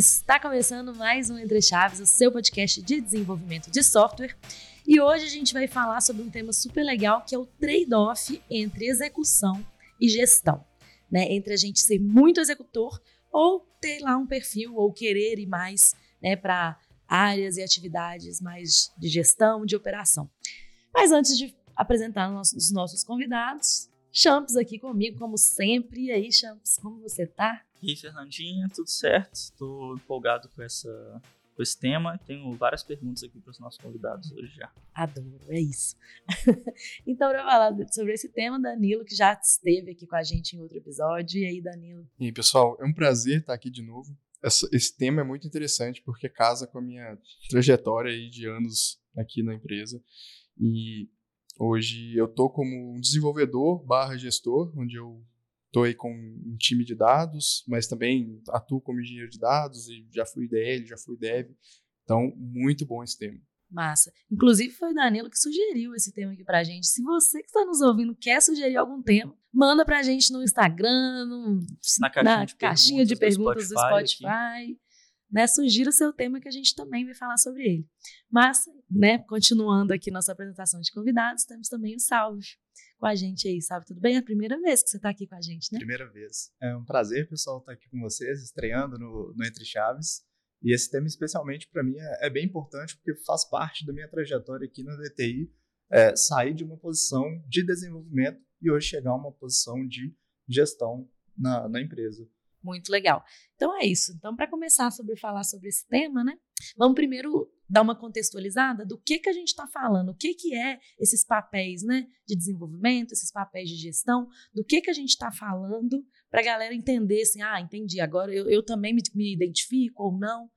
Está começando mais um Entre Chaves, o seu podcast de desenvolvimento de software. E hoje a gente vai falar sobre um tema super legal que é o trade-off entre execução e gestão. Né? Entre a gente ser muito executor ou ter lá um perfil ou querer ir mais né, para áreas e atividades mais de gestão, de operação. Mas antes de apresentar os nossos convidados, Champs aqui comigo, como sempre. E aí, Champs, como você tá? E aí, Fernandinha, tudo certo? Estou empolgado com, essa, com esse tema. Tenho várias perguntas aqui para os nossos convidados hoje já. Adoro, é isso. então, para falar sobre esse tema, Danilo, que já esteve aqui com a gente em outro episódio. E aí, Danilo? E aí, pessoal, é um prazer estar aqui de novo. Essa, esse tema é muito interessante porque casa com a minha trajetória aí de anos aqui na empresa. E Hoje eu tô como um desenvolvedor barra gestor, onde eu tô aí com um time de dados, mas também atuo como engenheiro de dados e já fui DL, já fui dev. Então, muito bom esse tema. Massa. Inclusive foi o Danilo que sugeriu esse tema aqui pra gente. Se você que está nos ouvindo quer sugerir algum tema, manda pra gente no Instagram, no, na caixinha, na de, caixinha perguntas de perguntas do do Spotify. Né, sugira o seu tema que a gente também vai falar sobre ele. Mas, né, continuando aqui nossa apresentação de convidados, temos também o Salve com a gente aí, sabe? Tudo bem? É a primeira vez que você está aqui com a gente, né? Primeira vez. É um prazer, pessoal, estar aqui com vocês, estreando no, no Entre Chaves. E esse tema, especialmente para mim, é, é, bem importante porque faz parte da minha trajetória aqui na DTI, é, sair de uma posição de desenvolvimento e hoje chegar a uma posição de gestão na, na empresa. Muito legal. Então é isso. Então, para começar sobre falar sobre esse tema, né? Vamos primeiro dar uma contextualizada do que, que a gente está falando, o que, que é esses papéis né, de desenvolvimento, esses papéis de gestão, do que, que a gente está falando, para a galera entender assim, ah, entendi, agora eu, eu também me, me identifico ou não.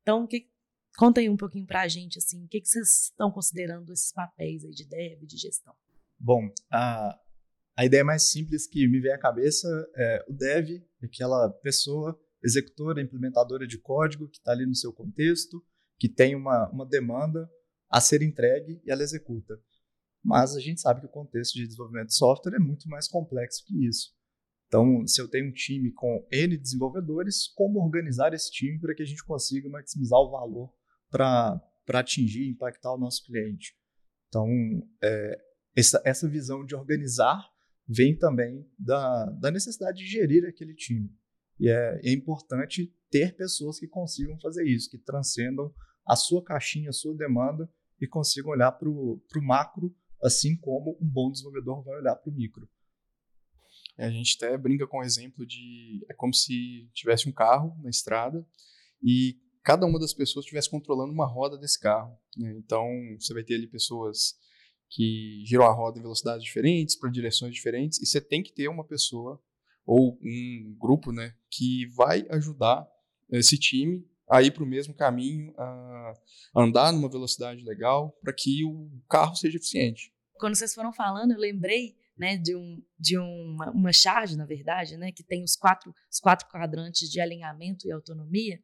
Então, que, conta aí um pouquinho para a gente, assim, o que, que vocês estão considerando esses papéis aí de dev, de gestão? Bom, a, a ideia mais simples que me vem à cabeça é o dev, aquela pessoa executora, implementadora de código que está ali no seu contexto, que tem uma, uma demanda a ser entregue e ela executa. Mas a gente sabe que o contexto de desenvolvimento de software é muito mais complexo que isso. Então, se eu tenho um time com N desenvolvedores, como organizar esse time para que a gente consiga maximizar o valor para atingir e impactar o nosso cliente? Então, é, essa, essa visão de organizar vem também da, da necessidade de gerir aquele time. E é, é importante ter pessoas que consigam fazer isso, que transcendam a sua caixinha, a sua demanda e consigam olhar para o macro, assim como um bom desenvolvedor vai olhar para o micro. É, a gente até brinca com o exemplo de é como se tivesse um carro na estrada e cada uma das pessoas estivesse controlando uma roda desse carro. Né? Então, você vai ter ali pessoas que giram a roda em velocidades diferentes, para direções diferentes, e você tem que ter uma pessoa ou um grupo né, que vai ajudar esse time a ir para o mesmo caminho, a andar numa velocidade legal, para que o carro seja eficiente. Quando vocês foram falando, eu lembrei né, de, um, de uma, uma charge, na verdade, né, que tem os quatro, os quatro quadrantes de alinhamento e autonomia.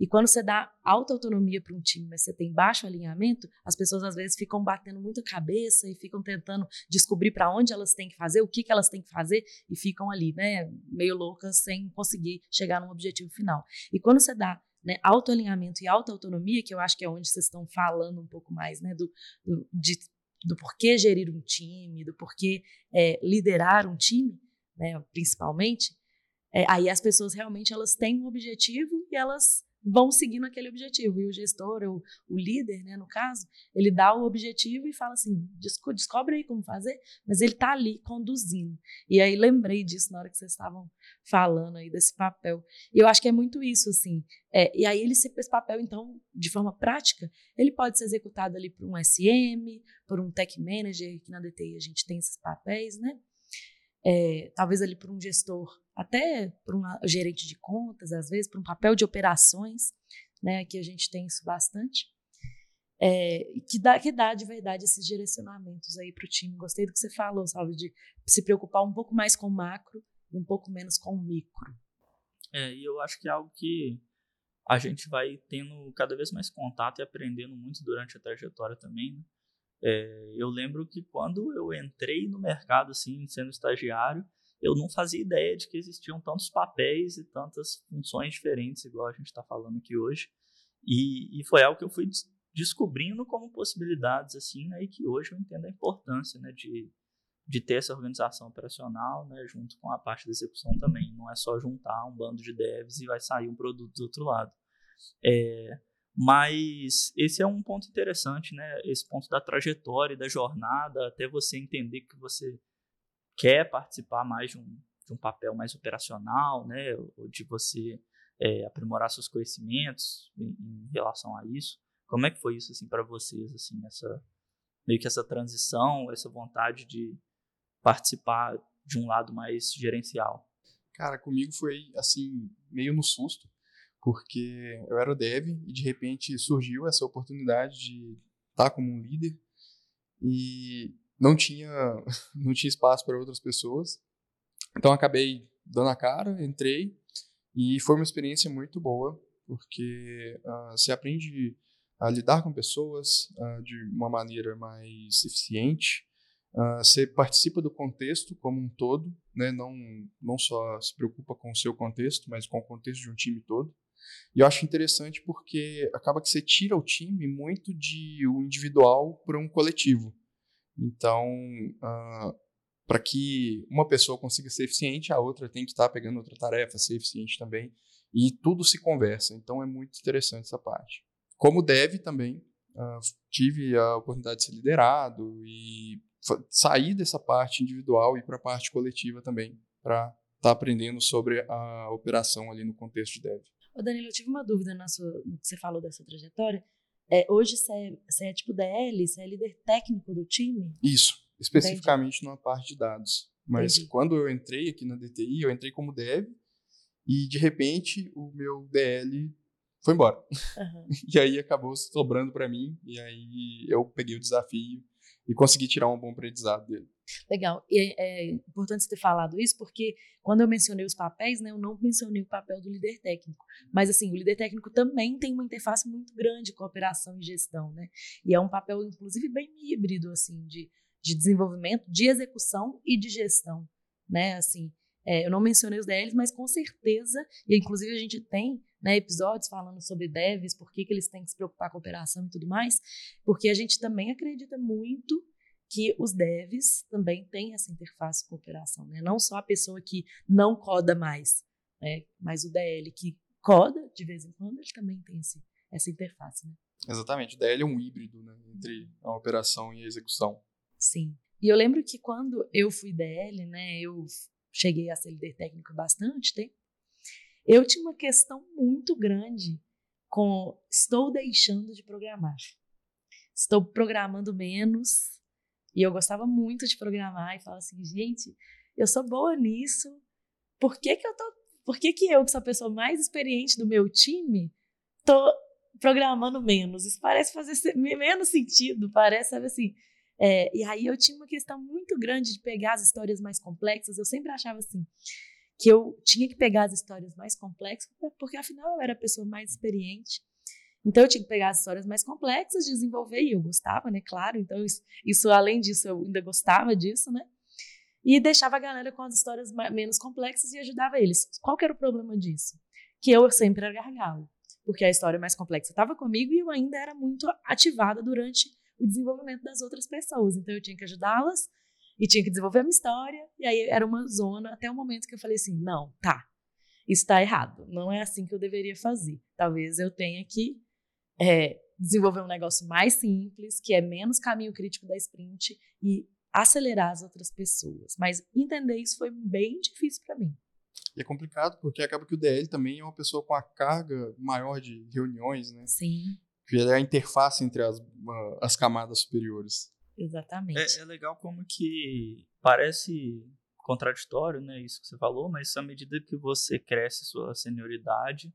E quando você dá alta autonomia para um time, mas você tem baixo alinhamento, as pessoas às vezes ficam batendo muita cabeça e ficam tentando descobrir para onde elas têm que fazer, o que, que elas têm que fazer, e ficam ali, né, meio loucas, sem conseguir chegar num objetivo final. E quando você dá né, autoalinhamento e alta autonomia, que eu acho que é onde vocês estão falando um pouco mais, né, do, do de do porquê gerir um time, do porquê é, liderar um time, né, principalmente, é, aí as pessoas realmente elas têm um objetivo e elas vão seguindo aquele objetivo. E o gestor, o, líder, né, no caso, ele dá o objetivo e fala assim: Desco descobre aí como fazer, mas ele está ali conduzindo. E aí lembrei disso na hora que vocês estavam falando aí desse papel. E eu acho que é muito isso, assim. É, e aí ele se esse papel, então, de forma prática, ele pode ser executado ali por um SM, por um tech manager, que na DTI a gente tem esses papéis, né? É, talvez ali por um gestor até para um gerente de contas, às vezes, para um papel de operações, né? Aqui a gente tem isso bastante. É, que, dá, que dá de verdade esses direcionamentos aí para o time. Gostei do que você falou, sabe, de se preocupar um pouco mais com o macro e um pouco menos com o micro. É, e eu acho que é algo que a gente vai tendo cada vez mais contato e aprendendo muito durante a trajetória também, né? É, eu lembro que quando eu entrei no mercado, assim, sendo estagiário, eu não fazia ideia de que existiam tantos papéis e tantas funções diferentes, igual a gente está falando aqui hoje. E, e, foi algo que eu fui descobrindo como possibilidades, assim, né, e que hoje eu entendo a importância né, de, de ter essa organização operacional, né, junto com a parte da execução também. Não é só juntar um bando de devs e vai sair um produto do outro lado. É, mas esse é um ponto interessante, né? Esse ponto da trajetória, da jornada, até você entender que você quer participar mais de um, de um papel mais operacional, né? Ou de você é, aprimorar seus conhecimentos em, em, relação a isso. Como é que foi isso assim para vocês, assim, essa meio que essa transição, essa vontade de participar de um lado mais gerencial? Cara, comigo foi assim meio no susto porque eu era o dev e de repente surgiu essa oportunidade de estar como um líder e não tinha não tinha espaço para outras pessoas. Então acabei dando a cara, entrei e foi uma experiência muito boa, porque uh, você aprende a lidar com pessoas uh, de uma maneira mais eficiente, uh, você participa do contexto como um todo, né? não, não só se preocupa com o seu contexto, mas com o contexto de um time todo. E eu acho interessante porque acaba que você tira o time muito de um individual para um coletivo. Então, uh, ah, para que uma pessoa consiga ser eficiente, a outra tem que estar pegando outra tarefa, ser eficiente também. E tudo se conversa. Então, é muito interessante essa parte. Como deve também, uh, tive a oportunidade de ser liderado e sair dessa parte individual e para a parte coletiva também, para estar tá aprendendo sobre a operação ali no contexto de dev. Ô Danilo, eu tive uma dúvida na sua, no que você falou dessa trajetória. É, hoje você é, você é tipo DL, você é líder técnico do time? Isso, especificamente Entendi. numa parte de dados. Mas Entendi. quando eu entrei aqui na DTI, eu entrei como dev e de repente o meu DL foi embora. Uhum. e aí acabou sobrando para mim e aí eu peguei o desafio e consegui tirar um bom aprendizado dele. Legal. E é, é importante você ter falado isso, porque quando eu mencionei os papéis, né, eu não mencionei o papel do líder técnico. Mas, assim, o líder técnico também tem uma interface muito grande com operação e gestão, né? E é um papel, inclusive, bem híbrido, assim, de, de desenvolvimento, de execução e de gestão, né? Assim, é, eu não mencionei os DLs, mas com certeza, e inclusive a gente tem né, episódios falando sobre devs, por que, que eles têm que se preocupar com a operação e tudo mais, porque a gente também acredita muito que os devs também têm essa interface com operação, né? Não só a pessoa que não coda mais, né? Mas o DL que coda de vez em quando, ele também tem esse, essa interface, né? Exatamente, o DL é um híbrido, né, entre a operação e a execução. Sim. E eu lembro que quando eu fui DL, né, eu cheguei a ser líder técnico bastante tempo, eu tinha uma questão muito grande com estou deixando de programar. Estou programando menos, e eu gostava muito de programar e falava assim, gente, eu sou boa nisso. Por que que eu tô, por que que eu, que sou a pessoa mais experiente do meu time, tô programando menos? Isso parece fazer menos sentido, parece, sabe assim. É, e aí eu tinha uma questão muito grande de pegar as histórias mais complexas. Eu sempre achava assim que eu tinha que pegar as histórias mais complexas, porque afinal eu era a pessoa mais experiente. Então eu tinha que pegar as histórias mais complexas, desenvolver, e eu gostava, né? Claro, então isso, isso além disso, eu ainda gostava disso, né? E deixava a galera com as histórias menos complexas e ajudava eles. Qual que era o problema disso? Que eu sempre era gargalo, porque a história mais complexa estava comigo e eu ainda era muito ativada durante o desenvolvimento das outras pessoas. Então eu tinha que ajudá-las e tinha que desenvolver a minha história, e aí era uma zona até o momento que eu falei assim: não, tá, isso está errado, não é assim que eu deveria fazer. Talvez eu tenha que é, desenvolver um negócio mais simples, que é menos caminho crítico da sprint e acelerar as outras pessoas. Mas entender isso foi bem difícil para mim. E é complicado porque acaba que o DL também é uma pessoa com a carga maior de reuniões, né? Sim. Que é a interface entre as, as camadas superiores. Exatamente. É, é legal como que parece contraditório, né, isso que você falou, mas à medida que você cresce sua senioridade,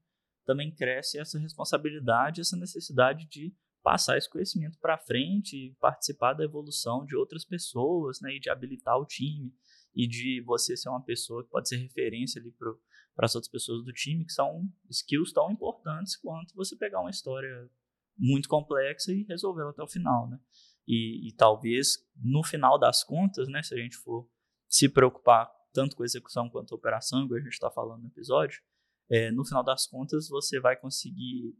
também cresce essa responsabilidade, essa necessidade de passar esse conhecimento para frente e participar da evolução de outras pessoas, né, e de habilitar o time e de você ser uma pessoa que pode ser referência ali para as outras pessoas do time, que são skills tão importantes quanto você pegar uma história muito complexa e resolvê-la até o final, né? E, e, talvez no final das contas, né, se a gente for se preocupar tanto com a execução quanto a operação, igual a gente está falando no episódio, é, no final das contas você vai conseguir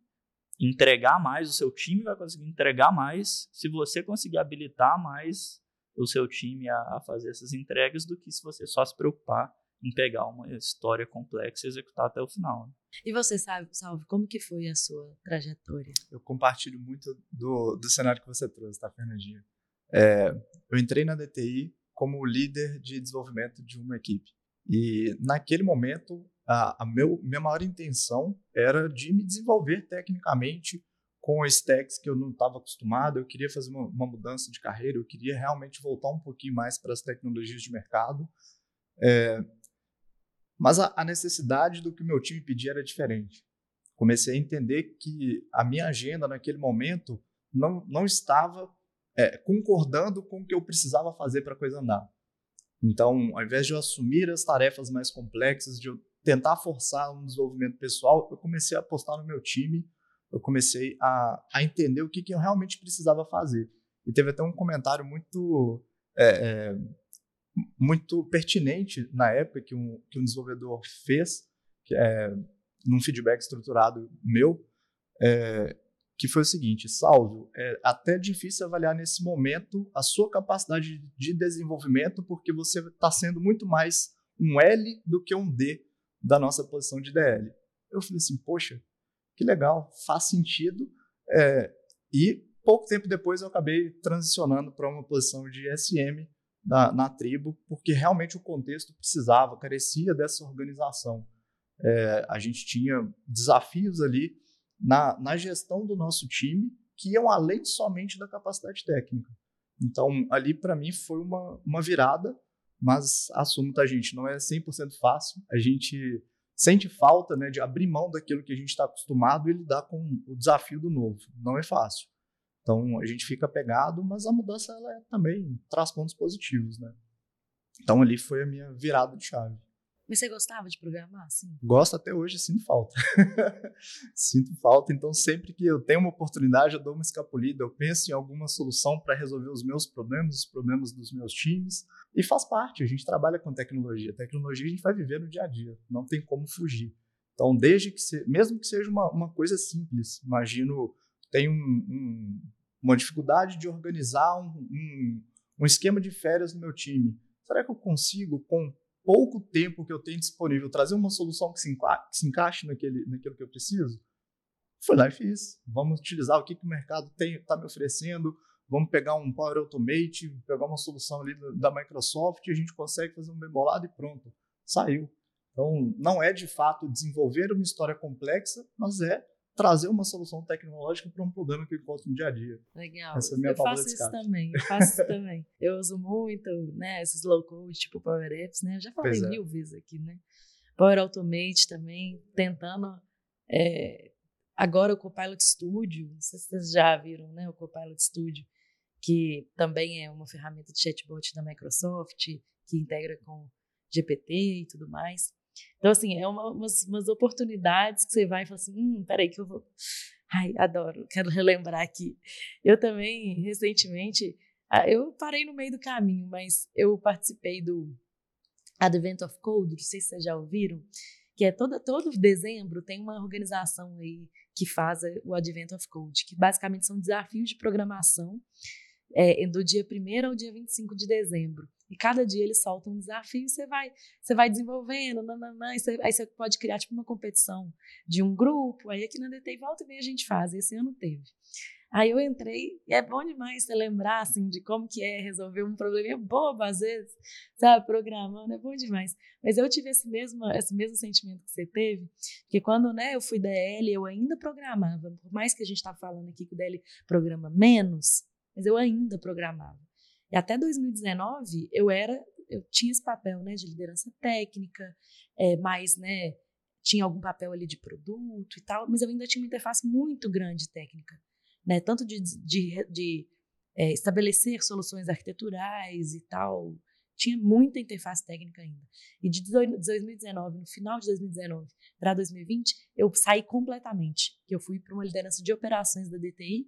entregar mais, o seu time vai conseguir entregar mais se você conseguir habilitar mais o seu time a, a fazer essas entregas do que se você só se preocupar em pegar uma história complexa e executar até o final. Né? E você sabe, Salve, como que foi a sua trajetória? Eu compartilho muito do, do cenário que você trouxe, tá, Fernandinha? É, eu entrei na DTI como líder de desenvolvimento de uma equipe. E naquele momento, a, a meu, minha maior intenção era de me desenvolver tecnicamente com stacks que eu não estava acostumado. Eu queria fazer uma, uma, mudança de carreira, eu queria realmente voltar um pouquinho mais para as tecnologias de mercado. É, mas a, a necessidade do que o meu time pedia era diferente. Comecei a entender que a minha agenda naquele momento não, não estava é, concordando com o que eu precisava fazer para a coisa andar. Então, ao invés de eu assumir as tarefas mais complexas, de eu tentar forçar um desenvolvimento pessoal, eu comecei a apostar no meu time, eu comecei a, a entender o que, que eu realmente precisava fazer. E teve até um comentário muito é, é, muito pertinente na época que um, que um desenvolvedor fez, que é, num feedback estruturado meu, é, que foi o seguinte: Salvo, é até difícil avaliar nesse momento a sua capacidade de desenvolvimento, porque você está sendo muito mais um L do que um D da nossa posição de DL. Eu falei assim, poxa, que legal, faz sentido. É, e pouco tempo depois eu acabei transicionando para uma posição de SM na, na, tribo, porque realmente o contexto precisava, carecia dessa organização. É, a gente tinha desafios ali na, na gestão do nosso time que iam além somente da capacidade técnica. Então, ali para mim foi uma, uma virada mas assumo, tá, gente, não é 100% fácil. A gente sente falta né, de abrir mão daquilo que a gente está acostumado e lidar com o desafio do novo. Não é fácil. Então a gente fica pegado, mas a mudança ela é, também traz pontos positivos, né? Então ali foi a minha virada de chave. Mas você gostava de programar, sim? Gosto até hoje, sinto falta. sinto falta, então sempre que eu tenho uma oportunidade, eu dou uma escapulida, eu penso em alguma solução para resolver os meus problemas, os problemas dos meus times, e faz parte, a gente trabalha com tecnologia. Tecnologia a gente vai viver no dia a dia, não tem como fugir. Então, desde que, se, mesmo que seja uma, uma coisa simples, imagino, tem um, um, uma dificuldade de organizar um, um, um esquema de férias no meu time. Será que eu consigo, com pouco tempo que eu tenho disponível, trazer uma solução que se, enca que se encaixe naquele, naquilo que eu preciso? Fui lá e fiz. Vamos utilizar o que, que o mercado está me oferecendo, vamos pegar um Power Automate, pegar uma solução ali da Microsoft e a gente consegue fazer um bem bolado e pronto. Saiu. Então, não é de fato desenvolver uma história complexa, mas é trazer uma solução tecnológica para um problema que eu encontro no dia a dia. Legal. Essa é a minha eu faço isso também. Eu faço isso também. Eu uso muito, né, esses low code, tipo Power Apps, né? Eu já falei é. mil vezes aqui, né? Power Automate também, tentando. É, agora o Copilot Studio, não sei se vocês já viram, né? O Copilot Studio, que também é uma ferramenta de chatbot da Microsoft, que integra com GPT e tudo mais. Então, assim, é uma, umas, umas oportunidades que você vai e fala assim, hum, peraí que eu vou... Ai, adoro, quero relembrar aqui. Eu também, recentemente, eu parei no meio do caminho, mas eu participei do Advent of Code, não sei se vocês já ouviram, que é todo, todo dezembro tem uma organização aí que faz o Advent of Code, que basicamente são desafios de programação é, do dia 1 ao dia 25 de dezembro. E cada dia eles soltam um desafio e você vai, você vai desenvolvendo, nananã, você, aí você pode criar tipo uma competição de um grupo. Aí aqui na DT volta e meia a gente faz, esse ano teve. Aí eu entrei e é bom demais você lembrar assim, de como que é resolver um probleminha bobo às vezes, sabe, programando, é bom demais. Mas eu tive esse mesmo, esse mesmo sentimento que você teve, que quando né, eu fui DL, eu ainda programava, por mais que a gente está falando aqui que o DL programa menos, mas eu ainda programava. E até 2019 eu era, eu tinha esse papel, né, de liderança técnica, é, mais, né, tinha algum papel ali de produto e tal, mas eu ainda tinha uma interface muito grande técnica, né, tanto de, de, de é, estabelecer soluções arquiteturais e tal, tinha muita interface técnica ainda. E de 2019, no final de 2019 para 2020, eu saí completamente, que eu fui para uma liderança de operações da DTI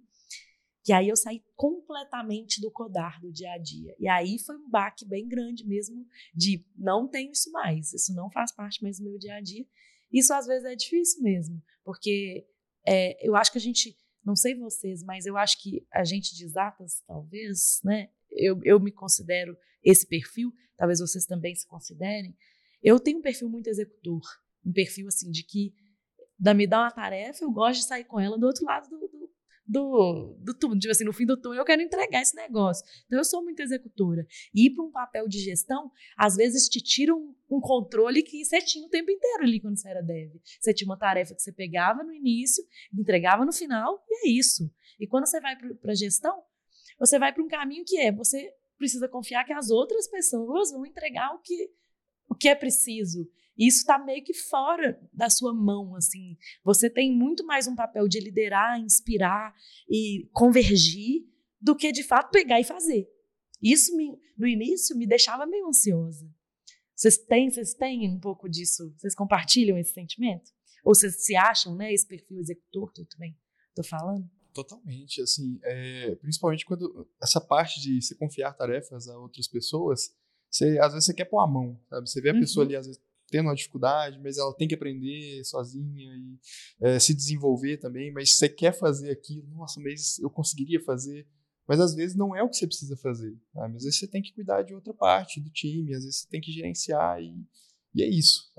Que aí eu saí completamente do codar do dia a dia. E aí foi um baque bem grande mesmo de não tenho isso mais, isso não faz parte mais do meu dia a dia. Isso às vezes é difícil mesmo, porque é, eu acho que a gente, não sei vocês, mas eu acho que a gente de exatas, talvez, né? Eu, eu me considero esse perfil, talvez vocês também se considerem. Eu tenho um perfil muito executor, um perfil assim de que da me dá uma tarefa, eu gosto de sair com ela do outro lado do, do, do, túnel, tipo assim, no fim do túnel eu quero entregar esse negócio. Então eu sou muito executora. E ir para um papel de gestão, às vezes te tira um, um, controle que você tinha o tempo inteiro ali quando você era dev. Você tinha uma tarefa que você pegava no início, entregava no final, e é isso. E quando você vai para a gestão, você vai para um caminho que é, você precisa confiar que as outras pessoas vão entregar o que, o que é preciso. Isso está meio que fora da sua mão, assim. Você tem muito mais um papel de liderar, inspirar e convergir do que de fato pegar e fazer. Isso me, no início me deixava meio ansiosa. Vocês têm, vocês têm um pouco disso? Vocês compartilham esse sentimento? Ou vocês se acham, né, esse perfil executor que eu também estou falando? Totalmente, assim, é, principalmente quando essa parte de se confiar tarefas a outras pessoas, você, às vezes você quer pôr a mão, sabe? Você vê a uhum. pessoa ali, às vezes, tendo uma dificuldade, mas ela tem que aprender sozinha e é, se desenvolver também. Mas você quer fazer aquilo, nossa, mas eu conseguiria fazer. Mas às vezes não é o que você precisa fazer. Sabe? Às vezes você tem que cuidar de outra parte do time, às vezes você tem que gerenciar e, e é isso.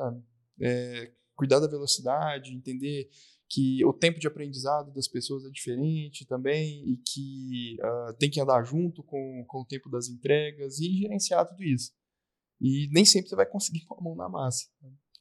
É, cuidar da velocidade, entender que o tempo de aprendizado das pessoas é diferente também e que uh, tem que andar junto com, com o tempo das entregas e gerenciar tudo isso. E nem sempre você vai conseguir pôr a mão na massa.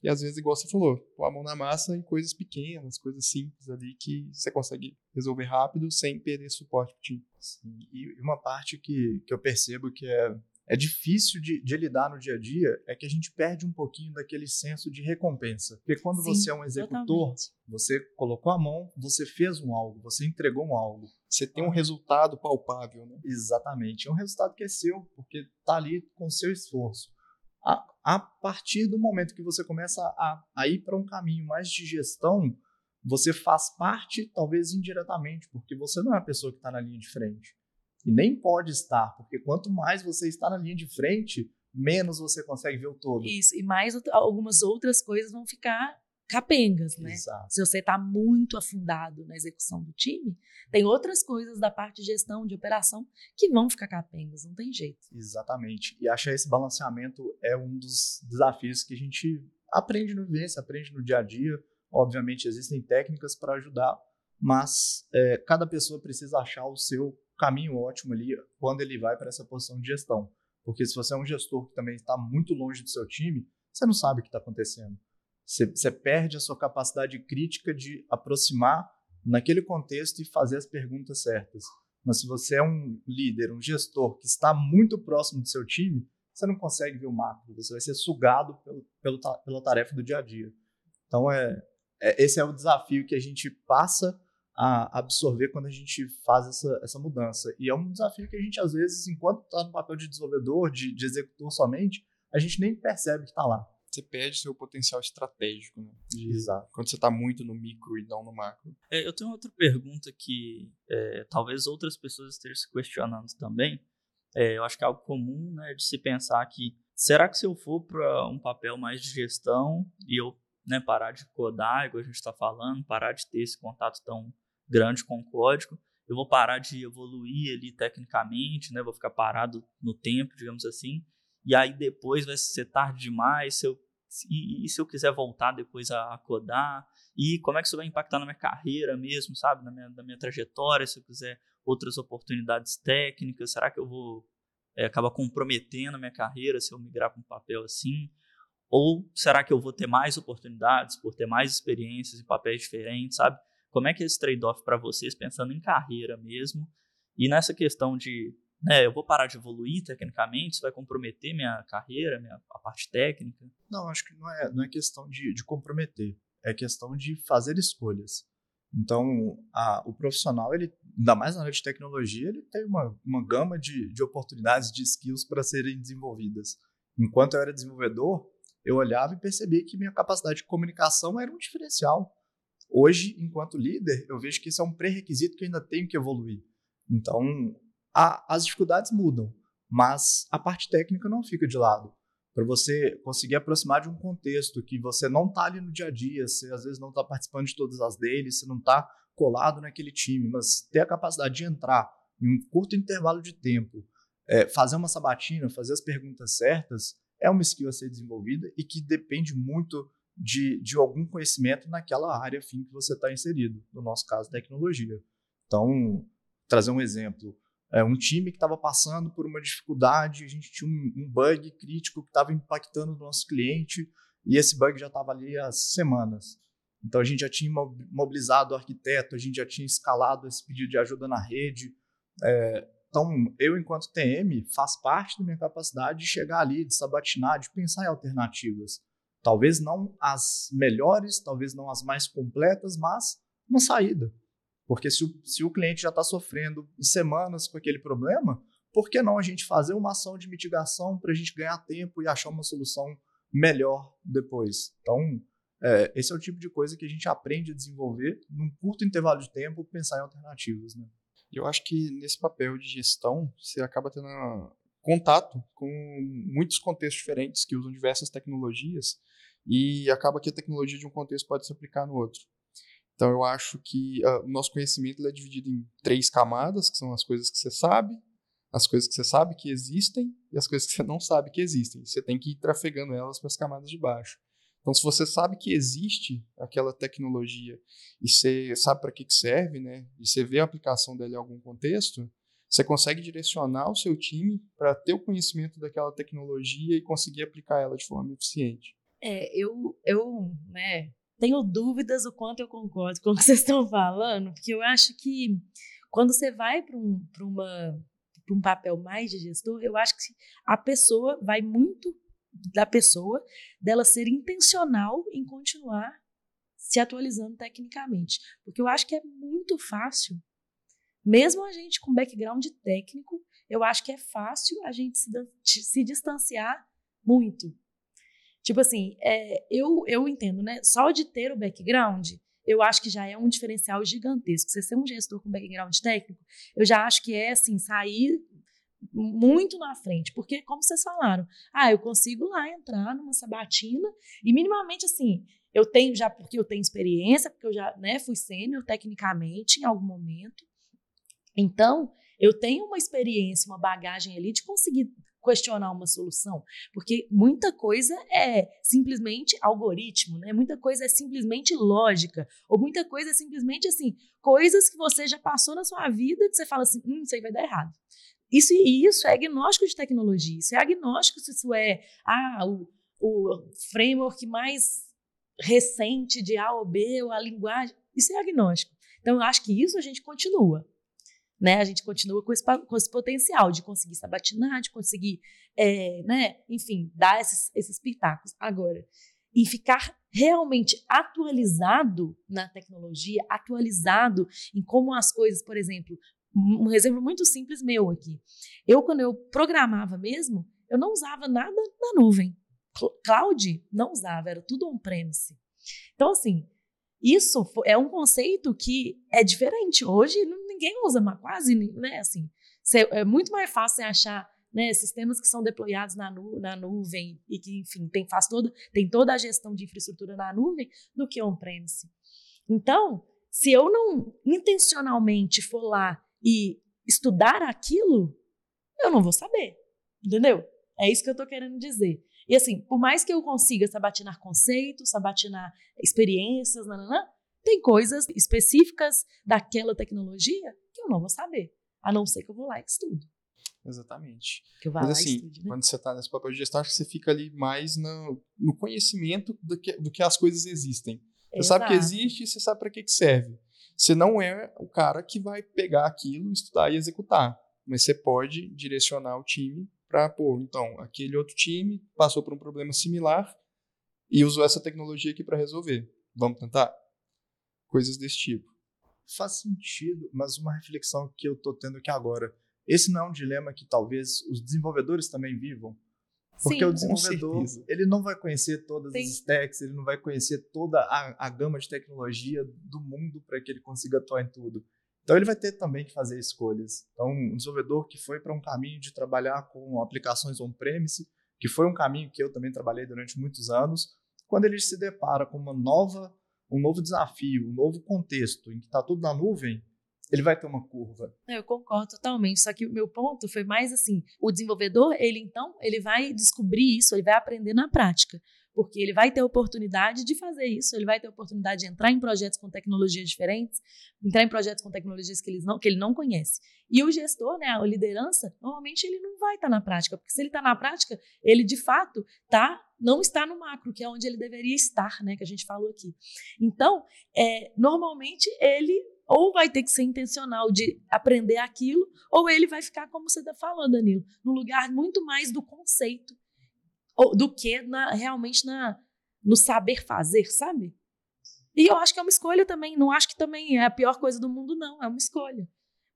E às vezes, igual você falou, pôr a mão na massa em coisas pequenas, coisas simples ali que você consegue resolver rápido sem perder suporte pro time. Sim. E uma parte que, que eu percebo que é, é difícil de, de, lidar no dia a dia é que a gente perde um pouquinho daquele senso de recompensa. Porque quando Sim, você é um executor, totalmente. você colocou a mão, você fez um algo, você entregou um algo. Você tem um resultado palpável, né? Exatamente. É um resultado que é seu, porque está ali com o seu esforço a, a partir do momento que você começa a, a ir para um caminho mais de gestão, você faz parte, talvez indiretamente, porque você não é a pessoa que está na linha de frente. E nem pode estar, porque quanto mais você está na linha de frente, menos você consegue ver o todo. Isso, e mais algumas outras coisas vão ficar capengas, né? Exato. Se você está muito afundado na execução do time, tem outras coisas da parte de gestão, de operação, que vão ficar capengas, não tem jeito. Exatamente. E achar esse balanceamento é um dos desafios que a gente aprende no vivência, aprende no dia a dia. Obviamente, existem técnicas para ajudar, mas é, cada pessoa precisa achar o seu caminho ótimo ali quando ele vai para essa posição de gestão. Porque se você é um gestor que também está muito longe do seu time, você não sabe o que está acontecendo. Você, perde a sua capacidade crítica de aproximar naquele contexto e fazer as perguntas certas. Mas se você é um líder, um gestor que está muito próximo do seu time, você não consegue ver o macro, você vai ser sugado pelo, pelo, pela tarefa do dia a dia. Então, é, é, esse é o desafio que a gente passa a absorver quando a gente faz essa, essa mudança. E é um desafio que a gente, às vezes, enquanto está no papel de desenvolvedor, de, de executor somente, a gente nem percebe que está lá você perde seu potencial estratégico, né? De, Exato. Quando você está muito no micro e não no macro. É, eu tenho outra pergunta que é, talvez outras pessoas estejam se questionando também. É, eu acho que é algo comum né, de se pensar que será que se eu for para um papel mais de gestão e eu né, parar de codar, igual a gente está falando, parar de ter esse contato tão grande com o código, eu vou parar de evoluir ali tecnicamente, né, vou ficar parado no tempo, digamos assim, e aí depois vai ser tarde demais se eu, e, e se eu quiser voltar depois a, a, codar, e como é que isso vai impactar na minha carreira mesmo, sabe, na minha, na minha trajetória, se eu quiser outras oportunidades técnicas, será que eu vou é, acabar comprometendo a minha carreira se eu migrar para um papel assim? Ou será que eu vou ter mais oportunidades por ter mais experiências em papéis diferentes, sabe? Como é que é esse trade-off para vocês, pensando em carreira mesmo? E nessa questão de né, eu vou parar de evoluir tecnicamente, isso vai comprometer minha carreira, minha, a parte técnica? Não, acho que não é, não é questão de, de comprometer, é questão de fazer escolhas. Então, a, o profissional, ele, ainda mais na área de tecnologia, ele tem uma, uma gama de, de oportunidades, de skills para serem desenvolvidas. Enquanto eu era desenvolvedor, eu olhava e percebia que minha capacidade de comunicação era um diferencial. Hoje, enquanto líder, eu vejo que isso é um pré-requisito que eu ainda tenho que evoluir. Então, a, as dificuldades mudam, mas a parte técnica não fica de lado. Para você conseguir aproximar de um contexto que você não está ali no dia a dia, você às vezes não está participando de todas as deles, você não está colado naquele time, mas ter a capacidade de entrar em um curto intervalo de tempo, é, fazer uma sabatina, fazer as perguntas certas, é uma skill a ser desenvolvida e que depende muito de, de algum conhecimento naquela área fim que você está inserido, no nosso caso, tecnologia. Então, trazer um exemplo, é, um time que estava passando por uma dificuldade, a gente tinha um, um bug crítico que estava impactando o nosso cliente e esse bug já estava ali há semanas. Então a gente já tinha mobilizado o arquiteto, a gente já tinha escalado esse pedido de ajuda na rede. É, então, eu, enquanto TM, faz parte da minha capacidade de chegar ali, de sabatinar, de pensar em alternativas. Talvez não as melhores, talvez não as mais completas, mas uma saída. Porque se o, se o cliente já está sofrendo em semanas com aquele problema, por que não a gente fazer uma ação de mitigação para a gente ganhar tempo e achar uma solução melhor depois? Então, é, esse é o tipo de coisa que a gente aprende a desenvolver num curto intervalo de tempo, pensar em alternativas. Né? Eu acho que nesse papel de gestão, você acaba tendo contato com muitos contextos diferentes que usam diversas tecnologias e acaba que a tecnologia de um contexto pode se aplicar no outro. Então eu acho que uh, o nosso conhecimento é dividido em três camadas, que são as coisas que você sabe, as coisas que você sabe que existem e as coisas que você não sabe que existem. Você tem que ir trafegando elas para as camadas de baixo. Então, se você sabe que existe aquela tecnologia e você sabe para que, que serve, né, e você vê a aplicação dela em algum contexto, você consegue direcionar o seu time para ter o conhecimento daquela tecnologia e conseguir aplicar ela de forma eficiente. É, eu, eu né, tenho dúvidas o quanto eu concordo com o que vocês estão falando, porque eu acho que quando você vai para um, uma, um papel mais de gestor, eu acho que a pessoa vai muito da pessoa, dela ser intencional em continuar se atualizando tecnicamente. Porque eu acho que é muito fácil, mesmo a gente com background técnico, eu acho que é fácil a gente se, se distanciar muito. Tipo assim, é, eu, eu entendo, né? Só de ter o background, eu acho que já é um diferencial gigantesco. Você ser um gestor com background técnico, eu já acho que é assim, sair muito na frente, porque como vocês falaram, ah, eu consigo lá entrar numa sabatina e minimamente assim, eu tenho já porque eu tenho experiência, porque eu já, né, fui sênior tecnicamente em algum momento. Então, eu tenho uma experiência, uma bagagem ali de conseguir questionar uma solução, porque muita coisa é simplesmente algoritmo, né? Muita coisa é simplesmente lógica, ou muita coisa é simplesmente assim, coisas que você já passou na sua vida que você fala assim, hum, isso aí vai dar errado. Isso, isso é agnóstico de tecnologia, isso é agnóstico se isso é ah, o, o framework mais recente de A ou B, ou a linguagem, isso é agnóstico. Então, eu acho que isso a gente continua. Né? A gente continua com esse, com esse potencial de conseguir sabatinar, de conseguir, é, né? enfim, dar esses, esses pitacos. Agora, em ficar realmente atualizado na tecnologia, atualizado em como as coisas, por exemplo, um exemplo muito simples meu aqui. Eu, quando eu programava mesmo, eu não usava nada na nuvem. Cloud não usava, era tudo on-premise. Então, assim, isso é um conceito que é diferente. Hoje ninguém usa mais, quase, né? Assim, é muito mais fácil achar né, sistemas que são deployados na, nu na nuvem e que, enfim, tem, faz toda, tem toda a gestão de infraestrutura na nuvem do que on-premise. Então, se eu não intencionalmente for lá e estudar aquilo, eu não vou saber. Entendeu? É isso que eu estou querendo dizer. E assim, por mais que eu consiga sabatinar conceitos, sabatinar experiências, nananã, tem coisas específicas daquela tecnologia que eu não vou saber. A não ser que eu vou lá e estudo. Exatamente. Que eu vá Mas lá assim, e estude, né? quando você está nesse papel de gestão, acho que você fica ali mais no, no conhecimento do que, do que as coisas existem. Você Exato. sabe que existe e você sabe para que, que serve. Você não é o cara que vai pegar aquilo, estudar e executar, mas você pode direcionar o time para, pô, então, aquele outro time passou por um problema similar e usou essa tecnologia aqui para resolver. Vamos tentar? Coisas desse tipo. Faz sentido, mas uma reflexão que eu estou tendo aqui agora. Esse não é um dilema que talvez os desenvolvedores também vivam? Porque Sim. o desenvolvedor, ele não vai conhecer todas Sim. as stacks, ele não vai conhecer toda a, a gama de tecnologia do mundo para que ele consiga atuar em tudo. Então ele vai ter também que fazer escolhas. Então, um desenvolvedor que foi para um caminho de trabalhar com aplicações on-premise, que foi um caminho que eu também trabalhei durante muitos anos, quando ele se depara com uma nova, um novo desafio, um novo contexto em que está tudo na nuvem, ele vai ter uma curva. Eu concordo totalmente, só que o meu ponto foi mais assim, o desenvolvedor, ele então, ele vai descobrir isso, ele vai aprender na prática, porque ele vai ter oportunidade de fazer isso, ele vai ter oportunidade de entrar em projetos com tecnologias diferentes, entrar em projetos com tecnologias que, eles não, que ele não conhece. E o gestor, né, a liderança, normalmente ele não vai estar na prática, porque se ele está na prática, ele de fato tá, não está no macro, que é onde ele deveria estar, né, que a gente falou aqui. Então, é, normalmente ele ou vai ter que ser intencional de aprender aquilo, ou ele vai ficar, como você está falando, Danilo, no lugar muito mais do conceito do que na, realmente na, no saber fazer, sabe? E eu acho que é uma escolha também. Não acho que também é a pior coisa do mundo, não. É uma escolha.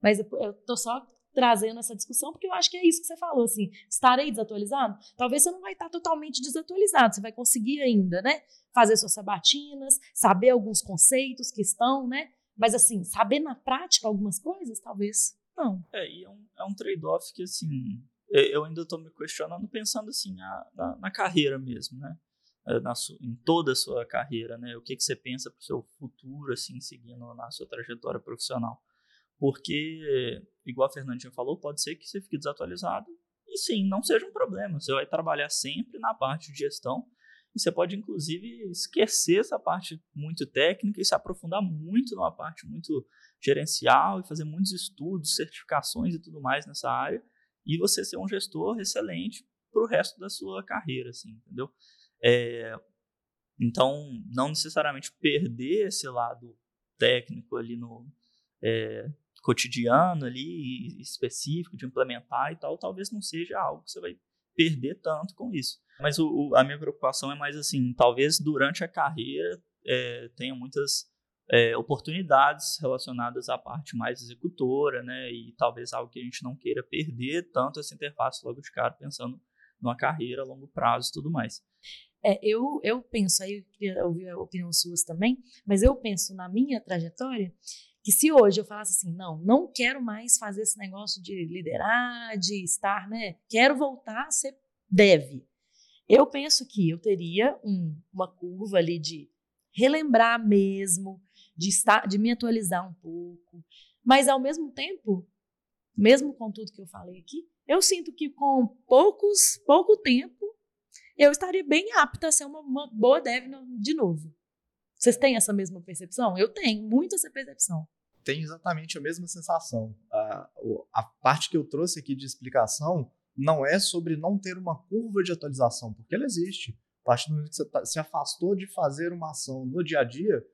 Mas eu tô só trazendo essa discussão porque eu acho que é isso que você falou, assim. Estarei desatualizado? Talvez você não vai estar totalmente desatualizado. Você vai conseguir ainda, né? Fazer suas sabatinas, saber alguns conceitos que estão, né? Mas, assim, saber na prática algumas coisas, talvez não. É, e é um, é um trade-off que, assim, eu ainda estou me questionando, pensando, assim, na, na, carreira mesmo, né? É, na em toda a sua carreira, né? O que, que você pensa para o seu futuro, assim, seguindo na sua trajetória profissional. Porque, igual a Fernandinha falou, pode ser que você fique desatualizado e sim, não seja um problema. Você vai trabalhar sempre na parte de gestão e você pode, inclusive, esquecer essa parte muito técnica e se aprofundar muito numa parte muito gerencial e fazer muitos estudos, certificações e tudo mais nessa área. E você ser um gestor excelente para o resto da sua carreira, assim, entendeu? É, então, não necessariamente perder esse lado técnico ali no é, cotidiano ali específico de implementar e tal, talvez não seja algo que você vai perder tanto com isso. Mas o, o, a minha preocupação é mais assim, talvez durante a carreira é, tenha muitas é, oportunidades relacionadas à parte mais executora, né? E talvez algo que a gente não queira perder tanto essa interface logo de cara, pensando numa carreira a longo prazo e tudo mais. É, eu, eu penso, aí eu queria ouvir a opinião suas também, mas eu penso na minha trajetória que se hoje eu falasse assim, não, não quero mais fazer esse negócio de liderar, de estar, né? Quero voltar a ser deve. Eu penso que eu teria um, uma curva ali de relembrar mesmo, de estar, de me atualizar um pouco, mas ao mesmo tempo, mesmo com tudo que eu falei aqui, eu sinto que com poucos, pouco tempo, eu estaria bem apta a ser uma, uma boa dev de novo. Vocês têm essa mesma percepção? Eu tenho muito essa percepção. Tenho exatamente a mesma sensação. A, a parte que eu trouxe aqui de explicação não é sobre não ter uma curva de atualização, porque ela existe. A partir do momento que você tá, se afastou de fazer uma ação no dia a dia,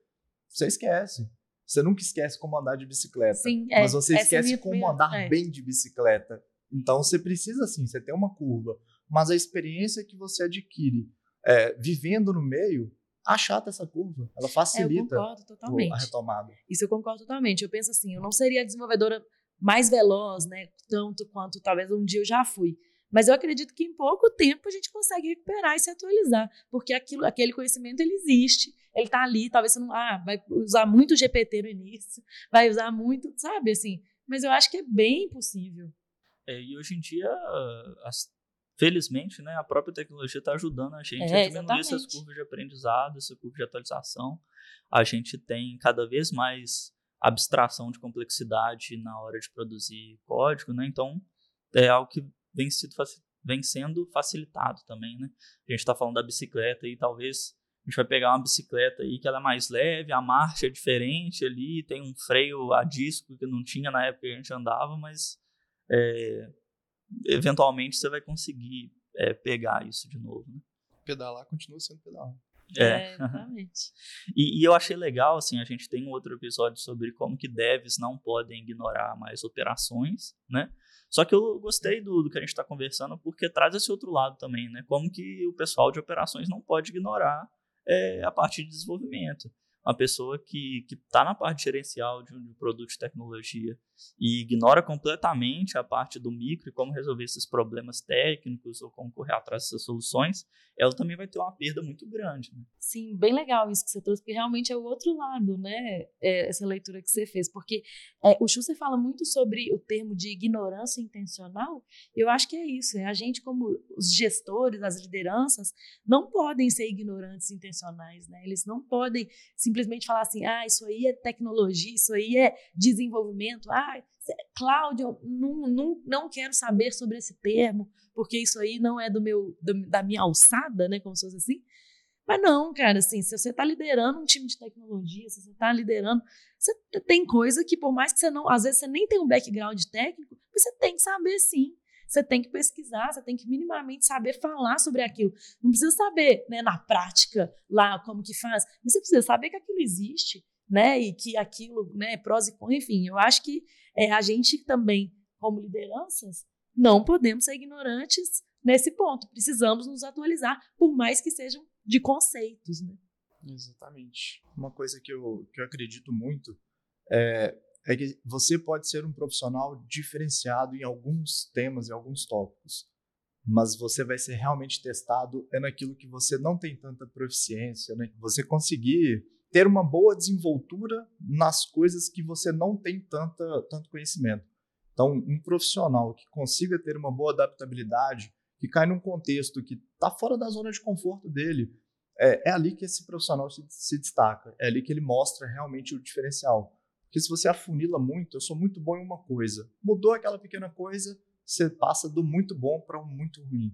você esquece. Você nunca esquece como andar de bicicleta. Sim, é, mas você esquece como andar é. bem de bicicleta. Então você precisa sim, você tem uma curva. Mas a experiência que você adquire é, vivendo no meio achata essa curva. Ela facilita é, a retomada. Isso eu concordo totalmente. Eu penso assim, eu não seria desenvolvedora mais veloz, né? Tanto quanto talvez um dia eu já fui. Mas eu acredito que em pouco tempo a gente consegue recuperar e se atualizar, porque aquilo, aquele conhecimento ele existe, ele está ali. Talvez você não, ah, vai usar muito GPT no início, vai usar muito, sabe assim. Mas eu acho que é bem possível. É, e hoje em dia, as, felizmente, né, a própria tecnologia está ajudando a gente é, a diminuir essas curvas de aprendizado, essa curva de atualização. A gente tem cada vez mais abstração de complexidade na hora de produzir código, né? Então, é algo que vem, sido, vem sendo facilitado também, né? A gente está falando da bicicleta e talvez a gente vai pegar uma bicicleta aí que ela é mais leve, a marcha é diferente ali, tem um freio a disco que não tinha na época que a gente andava, mas é, eventualmente você vai conseguir é, pegar isso de novo. Né? Pedalar continua sendo pedalar. É, é exatamente. e, e, eu achei legal, assim, a gente tem um outro episódio sobre como que devs não podem ignorar mais operações, né? Só que eu gostei do, do que a gente está conversando porque traz esse outro lado também, né? Como que o pessoal de operações não pode ignorar é, a parte de desenvolvimento. Uma pessoa que está na parte gerencial de um, produto de tecnologia e ignora completamente a parte do micro e como resolver esses problemas técnicos ou como correr atrás dessas soluções, ela também vai ter uma perda muito grande. Né? Sim, bem legal isso que você trouxe, porque realmente é o outro lado, né? É essa leitura que você fez, porque é, o Schuster fala muito sobre o termo de ignorância intencional. Eu acho que é isso, é a gente como os gestores, as lideranças, não podem ser ignorantes intencionais, né? Eles não podem simplesmente falar assim, ah, isso aí é tecnologia, isso aí é desenvolvimento, ah, Cláudio, não, não, não quero saber sobre esse termo, porque isso aí não é do meu do, da minha alçada, né, como se fosse assim. Mas não, cara, assim, se você está liderando um time de tecnologia, se você está liderando, você tem coisa que por mais que você não, às vezes você nem tem um background técnico, você tem que saber sim. Você tem que pesquisar, você tem que minimamente saber falar sobre aquilo. Não precisa saber, né, na prática lá como que faz, mas você precisa saber que aquilo existe, né, e que aquilo, né, prós e contras, enfim. Eu acho que é, a gente também, como lideranças, não podemos ser ignorantes nesse ponto. Precisamos nos atualizar, por mais que sejam de conceitos, né? Exatamente. Uma coisa que eu, que eu acredito muito é, é que você pode ser um profissional diferenciado em alguns temas, em alguns tópicos, mas você vai ser realmente testado é naquilo que você não tem tanta proficiência, né? Você conseguir ter uma boa desenvoltura nas coisas que você não tem tanta, tanto conhecimento. Então, um profissional que consiga ter uma boa adaptabilidade, que cai num contexto que está fora da zona de conforto dele, é, é ali que esse profissional se, se, destaca, é ali que ele mostra realmente o diferencial. Porque se você afunila muito, eu sou muito bom em uma coisa, mudou aquela pequena coisa, você passa do muito bom para um muito ruim.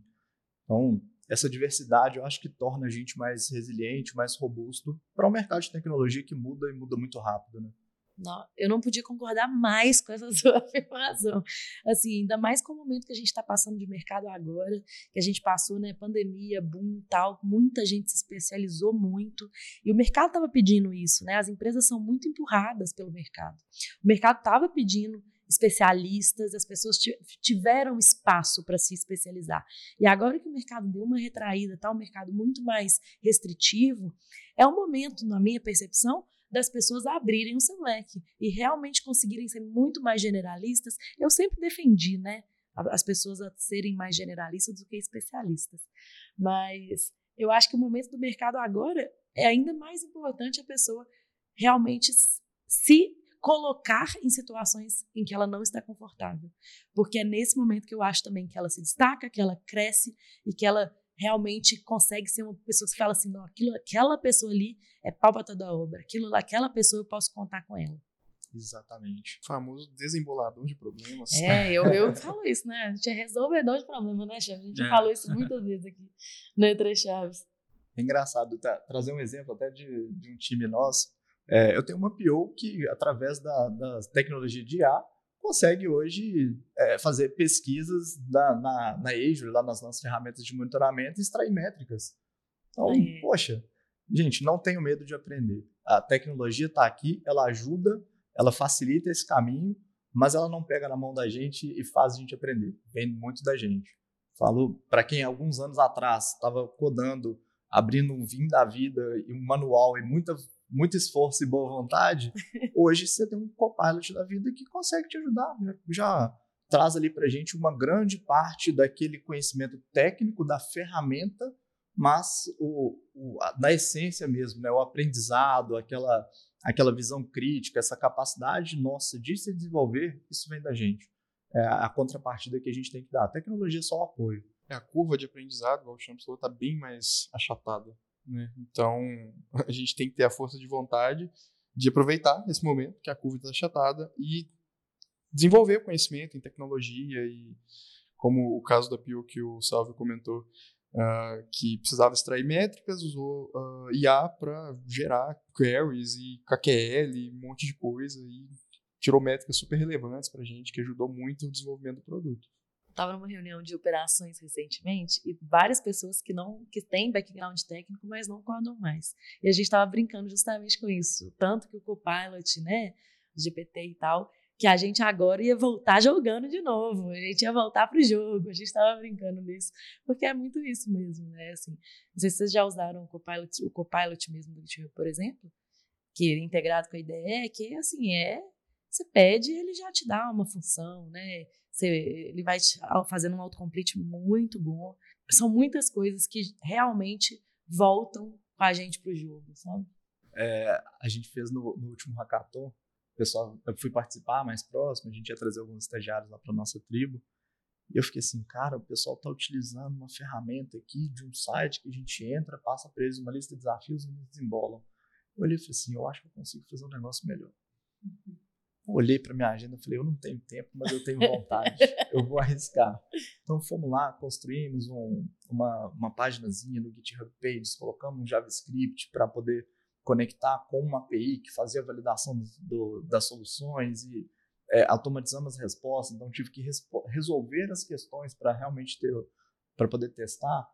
Então, essa diversidade eu acho que torna a gente mais resiliente, mais robusto para um mercado de tecnologia que muda e muda muito rápido, né? Não, eu não podia concordar mais com essa sua afirmação. Assim, ainda mais com o momento que a gente está passando de mercado agora, que a gente passou, né, pandemia, boom, tal, muita gente se especializou muito e o mercado estava pedindo isso, né? As empresas são muito empurradas pelo mercado. O mercado estava pedindo especialistas, as pessoas tiveram espaço para se especializar. E agora que o mercado deu uma retraída, está um mercado muito mais restritivo, é o momento, na minha percepção, das pessoas abrirem o seu leque e realmente conseguirem ser muito mais generalistas. Eu sempre defendi, né, as pessoas a serem mais generalistas do que especialistas. Mas eu acho que o momento do mercado agora é ainda mais importante a pessoa realmente se colocar em situações em que ela não está confortável. Porque é nesse momento que eu acho também que ela se destaca, que ela cresce e que ela realmente consegue ser uma pessoa que fala assim, não, aquilo, aquela pessoa ali é pau para toda obra, aquilo, aquela pessoa eu posso contar com ela. Exatamente. O famoso desembolador de problemas. É, eu, eu falo isso, né? A gente é resolvedor de problemas, né, Chaves? A gente é. falou isso muitas vezes aqui no Entre Chaves. É engraçado tá, trazer um exemplo até de, de um time nosso. É, eu tenho uma PO que, através da, da tecnologia de IA, consegue hoje é, fazer pesquisas na, na, na Azure, lá nas nossas ferramentas de monitoramento e extrair métricas. Então, é. poxa, gente, não tenho medo de aprender. A tecnologia está aqui, ela ajuda, ela facilita esse caminho, mas ela não pega na mão da gente e faz a gente aprender. Vem muito da gente. Falo para quem alguns anos atrás estava codando, abrindo um VIM da vida e um manual e muita muito esforço e boa vontade, hoje você tem um copilot da vida que consegue te ajudar. Já, já traz ali para gente uma grande parte daquele conhecimento técnico da ferramenta, mas o, o, a, na essência mesmo, né, o aprendizado, aquela, aquela visão crítica, essa capacidade nossa de se desenvolver, isso vem da gente. É a contrapartida que a gente tem que dar. A tecnologia é só o apoio. É, a curva de aprendizado, igual o Champs falou, está bem mais achatada. Né? Então, a gente tem que ter a força de vontade de aproveitar esse momento que a curva está achatada e desenvolver o conhecimento em tecnologia e como o caso da Pio que o Salve comentou, uh, que precisava extrair métricas, usou uh, ah, IA para gerar queries e KQL, um monte de coisa e tirou métricas super relevantes para a gente, que ajudou muito no desenvolvimento do produto estava numa reunião de operações recentemente e várias pessoas que não que têm background técnico, mas não codam mais. E a gente estava brincando justamente com isso, tanto que o Copilot, né, GPT e tal, que a gente agora ia voltar jogando de novo, a gente ia voltar para o jogo, a gente estava brincando nisso, porque é muito isso mesmo, né? Assim, não sei se vocês já usaram o Copilot, o Copilot mesmo do GitHub, por exemplo, que é integrado com a IDE, que assim é você pede e ele já te dá uma função, né? Você, ele vai te, fazendo um autocomplete muito bom. São muitas coisas que realmente voltam com a gente pro jogo, sabe? É, a gente fez no, no último hackathon, pessoal, eu fui participar mais próximo, a gente ia trazer alguns estagiários lá para nossa tribo. E eu fiquei assim, cara, o pessoal está utilizando uma ferramenta aqui de um site que a gente entra, passa para eles uma lista de desafios e eles desembolam. Eu olhei e falei assim, eu acho que eu consigo fazer um negócio melhor. Uhum. Olhei para minha agenda e falei, eu não tenho tempo, mas eu tenho vontade, eu vou arriscar. Então fomos lá, construímos um, uma, uma paginazinha no GitHub Pages, colocamos um JavaScript para poder conectar com uma API que fazia a validação do, das soluções e é, automatizamos as respostas, então tive que resolver as questões para realmente ter, para poder testar.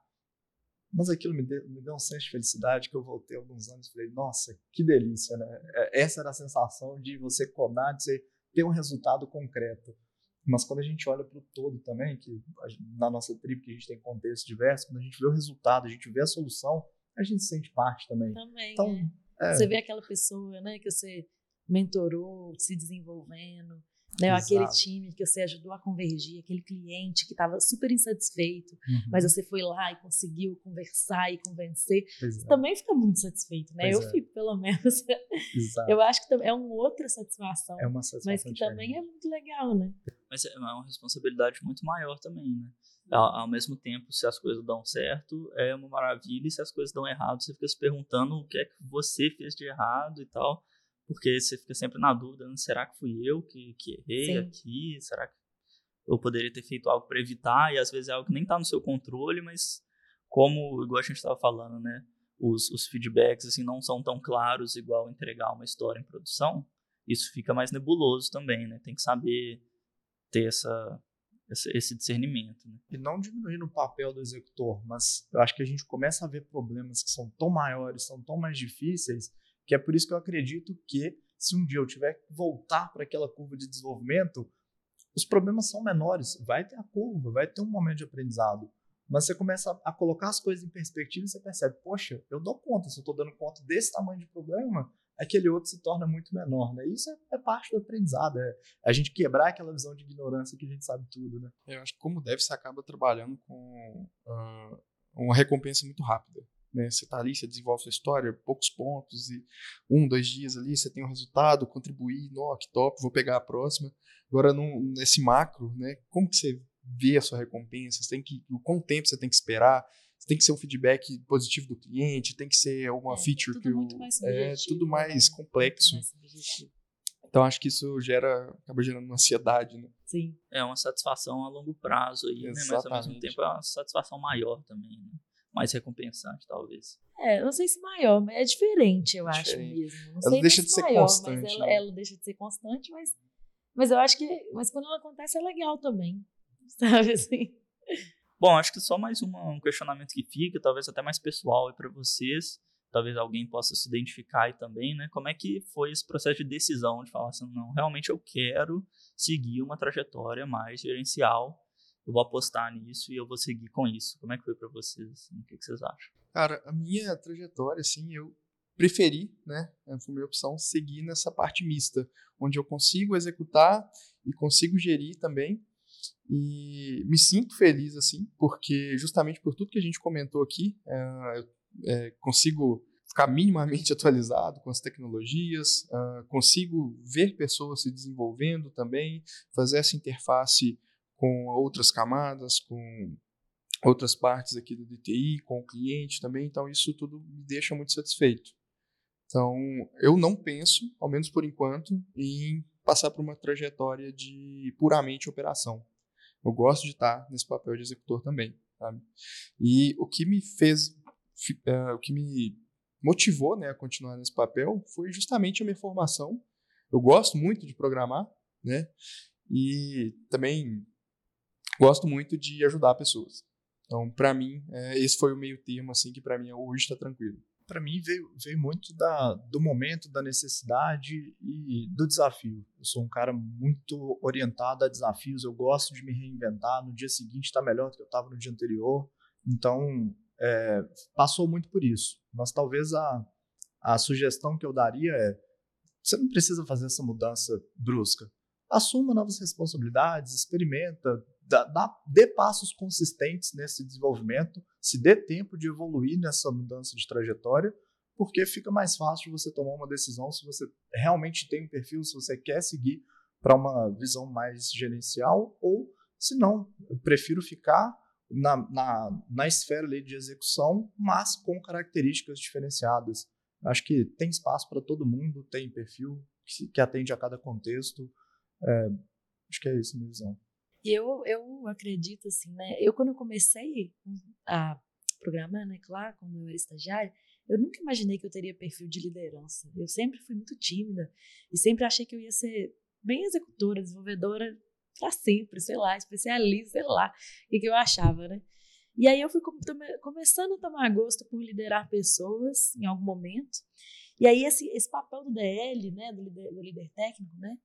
Mas aquilo me deu, me deu um senso de felicidade que eu voltei alguns anos e falei, nossa, que delícia, né? É, essa era a sensação de você codar, de você ter um resultado concreto. Mas quando a gente olha para o todo também, que na nossa tribo que a gente tem contextos diversos, quando a gente vê o resultado, a gente vê a solução, a gente sente parte também. Também. Então, é. É. Você vê aquela pessoa, né, que você mentorou, se desenvolvendo, né? Aquele time que você ajudou a convergir, aquele cliente que estava super insatisfeito, uhum. mas você foi lá e conseguiu conversar e convencer, você é. também fica muito satisfeito, né? Pois eu é. fico, pelo menos. Exato. Eu acho que é uma outra satisfação. É uma satisfação. Mas que diferente. também é muito legal, né? Mas é uma responsabilidade muito maior também, né? Ao, ao, mesmo tempo, se as coisas dão certo, é uma maravilha, e se as coisas dão errado, você fica se perguntando o que é que você fez de errado e tal porque você fica sempre na dúvida, né? será que fui eu que, que errei Sim. aqui? Será que eu poderia ter feito algo para evitar? E às vezes é algo que nem está no seu controle, mas como, igual a gente estava falando, né? Os, os feedbacks assim não são tão claros igual entregar uma história em produção, isso fica mais nebuloso também, né? Tem que saber ter essa, esse discernimento. Né? E não diminuir o papel do executor, mas eu acho que a gente começa a ver problemas que são tão maiores, são tão mais difíceis, que é por isso que eu acredito que se um dia eu tiver que voltar para aquela curva de desenvolvimento, os problemas são menores. Vai ter a curva, vai ter um momento de aprendizado. Mas você começa a colocar as coisas em perspectiva e você percebe, poxa, eu dou conta, se eu estou dando conta desse tamanho de problema, aquele outro se torna muito menor, né? Isso é, é, parte do aprendizado, é a gente quebrar aquela visão de ignorância que a gente sabe tudo, né? Eu acho que como deve, você acaba trabalhando com uh, uma recompensa muito rápida. Né? Você está ali, você desenvolve sua história, poucos pontos, e um, dois dias ali você tem um resultado, contribuir, nó, que top, vou pegar a próxima. Agora, num, nesse macro, né, como que você vê a sua recompensa? Você tem que, o quanto tempo você tem que esperar? Você tem que ser um feedback positivo do cliente, tem que ser alguma é, feature que o, é tudo mais né? complexo. Muito mais então acho que isso gera, acaba gerando uma ansiedade, né? Sim. É uma satisfação a longo prazo aí, né? Mas ao mesmo tempo é uma satisfação maior também, né? Mais recompensante, talvez. É, não sei se maior, mas é diferente, eu acho mesmo. Não ela sei deixa de ser maior, constante. Mas ela, né? ela, deixa de ser constante, mas, mas eu acho que. Mas quando ela acontece é legal também. Sabe assim? Bom, acho que só mais uma, um questionamento que fica, talvez até mais pessoal para vocês. Talvez alguém possa se identificar aí também, né? Como é que foi esse processo de decisão de falar assim, não, realmente eu quero seguir uma trajetória mais gerencial eu vou apostar nisso e eu vou seguir com isso. Como é que foi para vocês? Assim? O que, que, vocês acham? Cara, a minha trajetória, assim, eu preferi, né? Foi minha opção seguir nessa parte mista, onde eu consigo executar e consigo gerir também. E me sinto feliz, assim, porque justamente por tudo que a gente comentou aqui, é, é, consigo ficar minimamente atualizado com as tecnologias, uh, consigo ver pessoas se desenvolvendo também, fazer essa interface com outras camadas, com outras partes aqui do DTI, com o cliente também, então isso tudo me deixa muito satisfeito. Então, eu não penso, ao menos por enquanto, em passar por uma trajetória de puramente operação. Eu gosto de estar nesse papel de executor também, sabe? E o que me fez, uh, o que me motivou, né, a continuar nesse papel foi justamente a minha formação. Eu gosto muito de programar, né? E também gosto muito de ajudar pessoas. Então, para mim, é, esse foi o meio termo assim que para mim hoje está tranquilo. Para mim veio, veio muito da, do momento, da necessidade e do desafio. Eu sou um cara muito orientado a desafios. Eu gosto de me reinventar. No dia seguinte está melhor do que eu estava no dia anterior. Então é, passou muito por isso. Mas talvez a, a sugestão que eu daria é você não precisa fazer essa mudança brusca. Assuma novas responsabilidades, experimenta, dá, dá, dê passos consistentes nesse desenvolvimento, se dê tempo de evoluir nessa mudança de trajetória, porque fica mais fácil você tomar uma decisão se você realmente tem um perfil, se você quer seguir para uma visão mais gerencial, ou se não, eu prefiro ficar na, na, na esfera de execução, mas com características diferenciadas. Acho que tem espaço para todo mundo, tem perfil que, que, atende a cada contexto. É, acho que é isso minha visão. Eu, eu acredito assim, né? Eu, quando eu comecei a programar, né, claro, quando eu era estagiária, eu nunca imaginei que eu teria perfil de liderança. Eu sempre fui muito tímida e sempre achei que eu ia ser bem executora, desenvolvedora para sempre, sei lá, especialista, sei lá, o que, que eu achava, né? E aí eu fui começando a tomar gosto por liderar pessoas em algum momento. E aí esse, esse papel do DL, né, do líder, do líder técnico, né,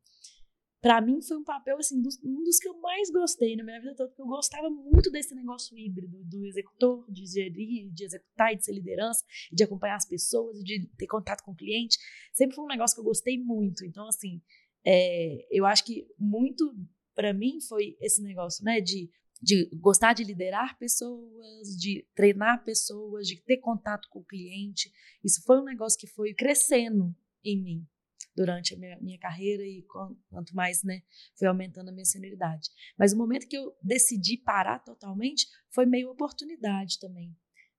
para mim foi um papel assim dos, um dos que eu mais gostei na minha vida toda, porque eu gostava muito desse negócio híbrido do executor, de gerir, de executar, de ser liderança, de acompanhar as pessoas, de ter contato com o cliente. Sempre foi um negócio que eu gostei muito. Então assim, é, eu acho que muito para mim foi esse negócio, né, de, de gostar de liderar pessoas, de treinar pessoas, de ter contato com o cliente. Isso foi um negócio que foi crescendo em mim durante a minha, minha carreira e quanto mais, né, foi aumentando a minha senioridade. Mas o momento que eu decidi parar totalmente foi meio oportunidade também.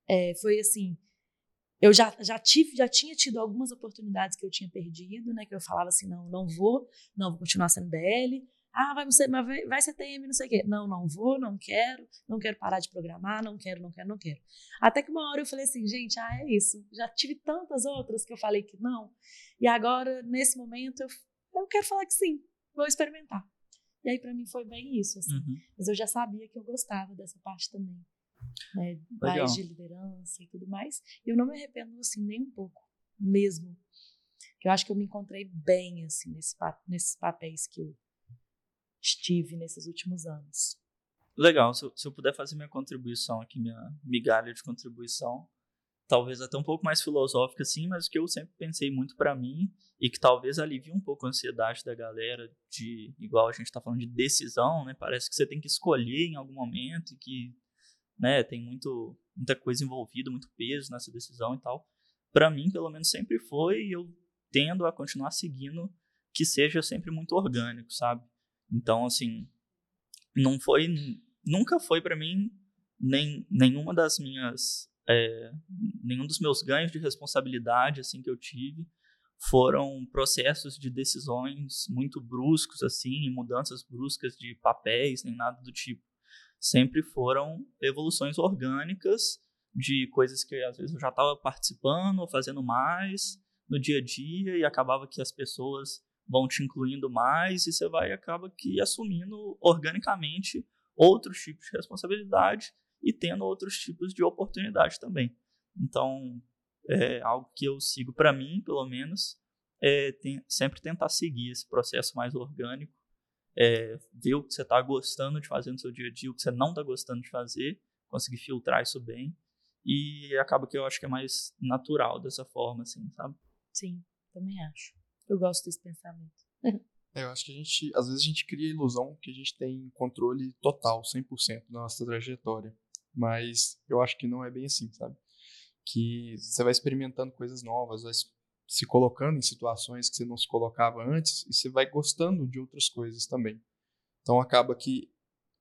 É, foi assim, eu já, já tive, já tinha tido algumas oportunidades que eu tinha perdido, né, que eu falava assim, não, não vou, não vou continuar sendo DL, ah, vai ser, vai ser TM, não sei o quê. Não, não vou, não quero, não quero parar de programar, não quero, não quero, não quero. Até que uma hora eu falei assim, gente, ah, é isso. Já tive tantas outras que eu falei que não. E agora, nesse momento, eu, eu quero falar que sim, vou experimentar. E aí, para mim, foi bem isso, assim. Uhum. Mas eu já sabia que eu gostava dessa parte também. Né? Mais de liderança e tudo mais. E eu não me arrependo, assim, nem um pouco, mesmo. Eu acho que eu me encontrei bem, assim, nesse, nesses papéis que eu estive nesses últimos anos. Legal, se eu, se eu puder fazer minha contribuição aqui, minha migalha de contribuição, talvez até um pouco mais filosófica assim, mas que eu sempre pensei muito para mim e que talvez alivie um pouco a ansiedade da galera de, igual a gente está falando de decisão, né? Parece que você tem que escolher em algum momento e que, né, tem muito muita coisa envolvida, muito peso nessa decisão e tal. Para mim, pelo menos sempre foi e eu tendo a continuar seguindo que seja sempre muito orgânico, sabe? Então, assim, não foi, nunca foi para mim nem nenhuma das minhas, é, nenhum dos meus ganhos de responsabilidade assim que eu tive foram processos de decisões muito bruscos assim, mudanças bruscas de papéis nem nada do tipo. Sempre foram evoluções orgânicas de coisas que às vezes eu já estava participando ou fazendo mais no dia a dia e acabava que as pessoas vão te incluindo mais e você vai acaba que assumindo organicamente outros tipos de responsabilidade e tendo outros tipos de oportunidade também. Então, é algo que eu sigo para mim, pelo menos, é tem, sempre tentar seguir esse processo mais orgânico, é, ver o que você está gostando de fazer no seu dia a dia, o que você não está gostando de fazer, conseguir filtrar isso bem e acaba que eu acho que é mais natural dessa forma, assim, sabe? Sim, também acho. Eu gosto desse pensamento. É, eu acho que a gente, às vezes a gente cria a ilusão que a gente tem controle total, 100% da nossa trajetória. Mas eu acho que não é bem assim, sabe? Que você vai experimentando coisas novas, vai se colocando em situações que você não se colocava antes e você vai gostando de outras coisas também. Então acaba que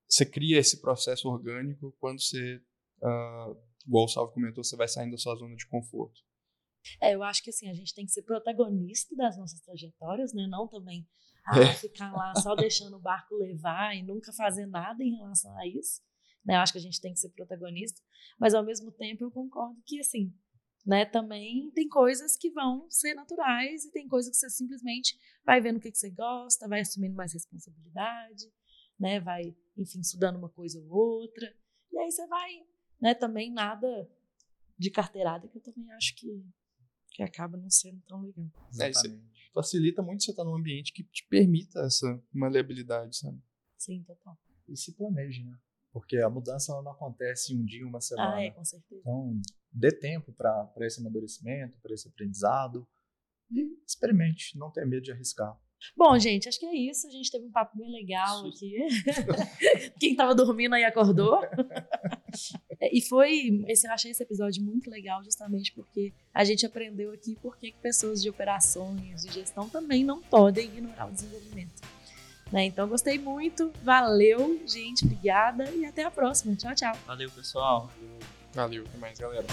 você cria esse processo orgânico quando você, uh, igual o Salve comentou, você vai saindo da sua zona de conforto. É, eu acho que assim, a gente tem que ser protagonista das nossas trajetórias, né? Não também ah, ficar lá só deixando o barco levar e nunca fazer nada em relação a isso. Né? Eu acho que a gente tem que ser protagonista, mas ao mesmo tempo eu concordo que assim, né, também tem coisas que vão ser naturais e tem coisas que você simplesmente vai vendo o que, que você gosta, vai assumindo mais responsabilidade, né, vai, enfim, estudando uma coisa ou outra. E aí você vai, né, também nada de carteirada que eu também acho que que acaba não sendo tão legal. É, isso facilita muito você estar num ambiente que te permita essa maleabilidade, sabe? Sim, total. E se planeje, né? Porque a mudança não acontece em um dia, uma semana. Ah, é, com certeza. Então, dê tempo para esse amadurecimento, para esse aprendizado e experimente, não tenha medo de arriscar. Bom, gente, acho que é isso. A gente teve um papo bem legal aqui. Quem estava dormindo aí acordou. e foi, esse, eu achei esse episódio muito legal justamente porque a gente aprendeu aqui por que pessoas de operações, de gestão também não podem ignorar o desenvolvimento. Né? Então, gostei muito. Valeu, gente. Obrigada e até a próxima. Tchau, tchau. Valeu, pessoal. Valeu, até mais, galera.